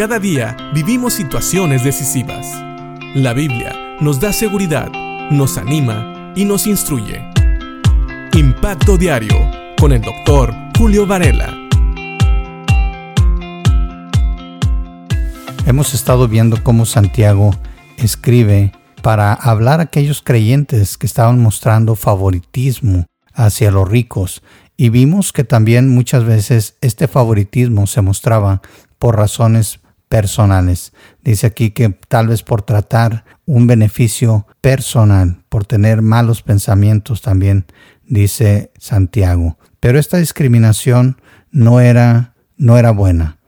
Cada día vivimos situaciones decisivas. La Biblia nos da seguridad, nos anima y nos instruye. Impacto Diario con el doctor Julio Varela. Hemos estado viendo cómo Santiago escribe para hablar a aquellos creyentes que estaban mostrando favoritismo hacia los ricos y vimos que también muchas veces este favoritismo se mostraba por razones personales. Dice aquí que tal vez por tratar un beneficio personal, por tener malos pensamientos también, dice Santiago. Pero esta discriminación no era, no era buena.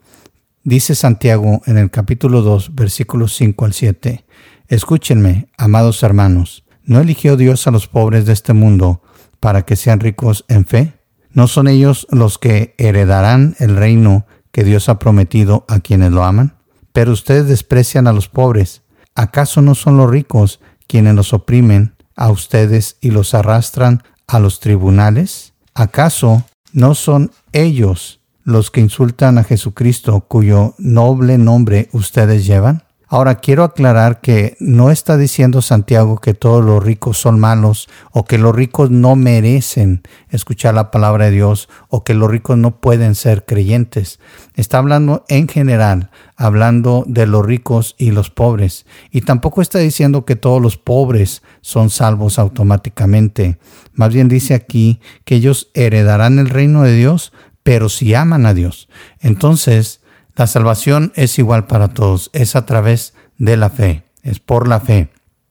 Dice Santiago en el capítulo 2, versículos 5 al 7. Escúchenme, amados hermanos, ¿no eligió Dios a los pobres de este mundo para que sean ricos en fe? ¿No son ellos los que heredarán el reino que Dios ha prometido a quienes lo aman? Pero ustedes desprecian a los pobres. ¿Acaso no son los ricos quienes los oprimen a ustedes y los arrastran a los tribunales? ¿Acaso no son ellos los que insultan a Jesucristo cuyo noble nombre ustedes llevan? Ahora quiero aclarar que no está diciendo Santiago que todos los ricos son malos o que los ricos no merecen escuchar la palabra de Dios o que los ricos no pueden ser creyentes. Está hablando en general, hablando de los ricos y los pobres. Y tampoco está diciendo que todos los pobres son salvos automáticamente. Más bien dice aquí que ellos heredarán el reino de Dios, pero si aman a Dios. Entonces, la salvación es igual para todos, es a través de la fe, es por la fe.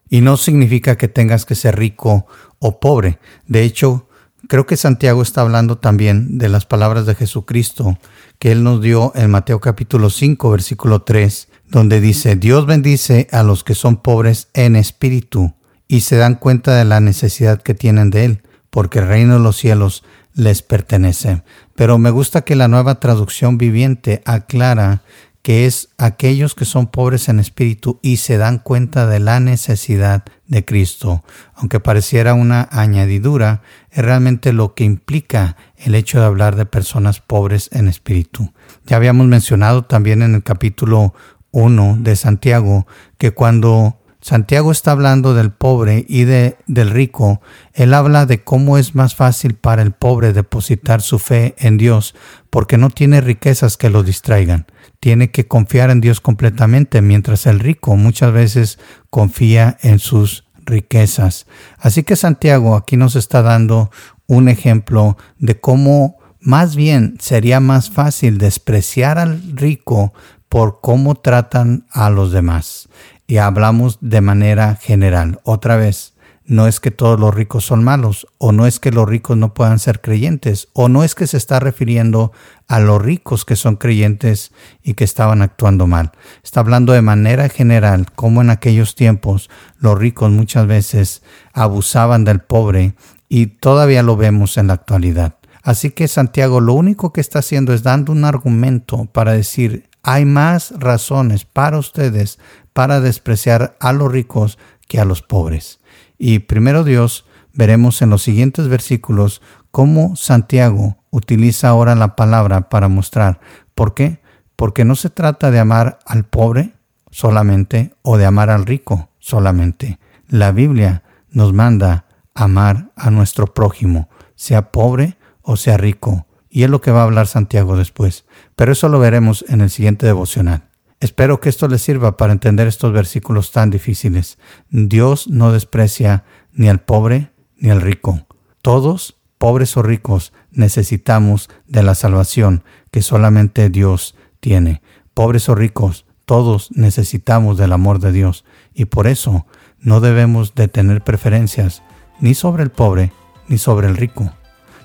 Y no significa que tengas que ser rico o pobre. De hecho, creo que Santiago está hablando también de las palabras de Jesucristo que él nos dio en Mateo capítulo 5, versículo 3, donde dice, Dios bendice a los que son pobres en espíritu y se dan cuenta de la necesidad que tienen de él, porque el reino de los cielos les pertenece. Pero me gusta que la nueva traducción viviente aclara que es aquellos que son pobres en espíritu y se dan cuenta de la necesidad de Cristo. Aunque pareciera una añadidura, es realmente lo que implica el hecho de hablar de personas pobres en espíritu. Ya habíamos mencionado también en el capítulo 1 de Santiago que cuando Santiago está hablando del pobre y de, del rico. Él habla de cómo es más fácil para el pobre depositar su fe en Dios porque no tiene riquezas que lo distraigan. Tiene que confiar en Dios completamente, mientras el rico muchas veces confía en sus riquezas. Así que Santiago aquí nos está dando un ejemplo de cómo más bien sería más fácil despreciar al rico por cómo tratan a los demás y hablamos de manera general. Otra vez, no es que todos los ricos son malos, o no es que los ricos no puedan ser creyentes, o no es que se está refiriendo a los ricos que son creyentes y que estaban actuando mal. Está hablando de manera general, como en aquellos tiempos los ricos muchas veces abusaban del pobre y todavía lo vemos en la actualidad. Así que Santiago lo único que está haciendo es dando un argumento para decir, hay más razones para ustedes para despreciar a los ricos que a los pobres. Y primero Dios, veremos en los siguientes versículos cómo Santiago utiliza ahora la palabra para mostrar. ¿Por qué? Porque no se trata de amar al pobre solamente o de amar al rico solamente. La Biblia nos manda amar a nuestro prójimo, sea pobre o sea rico. Y es lo que va a hablar Santiago después. Pero eso lo veremos en el siguiente devocional. Espero que esto les sirva para entender estos versículos tan difíciles. Dios no desprecia ni al pobre ni al rico. Todos, pobres o ricos, necesitamos de la salvación que solamente Dios tiene. Pobres o ricos, todos necesitamos del amor de Dios y por eso no debemos de tener preferencias ni sobre el pobre ni sobre el rico,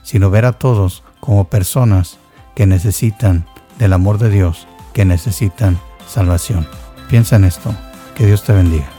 sino ver a todos como personas que necesitan del amor de Dios, que necesitan salvación. Piensa en esto. Que Dios te bendiga.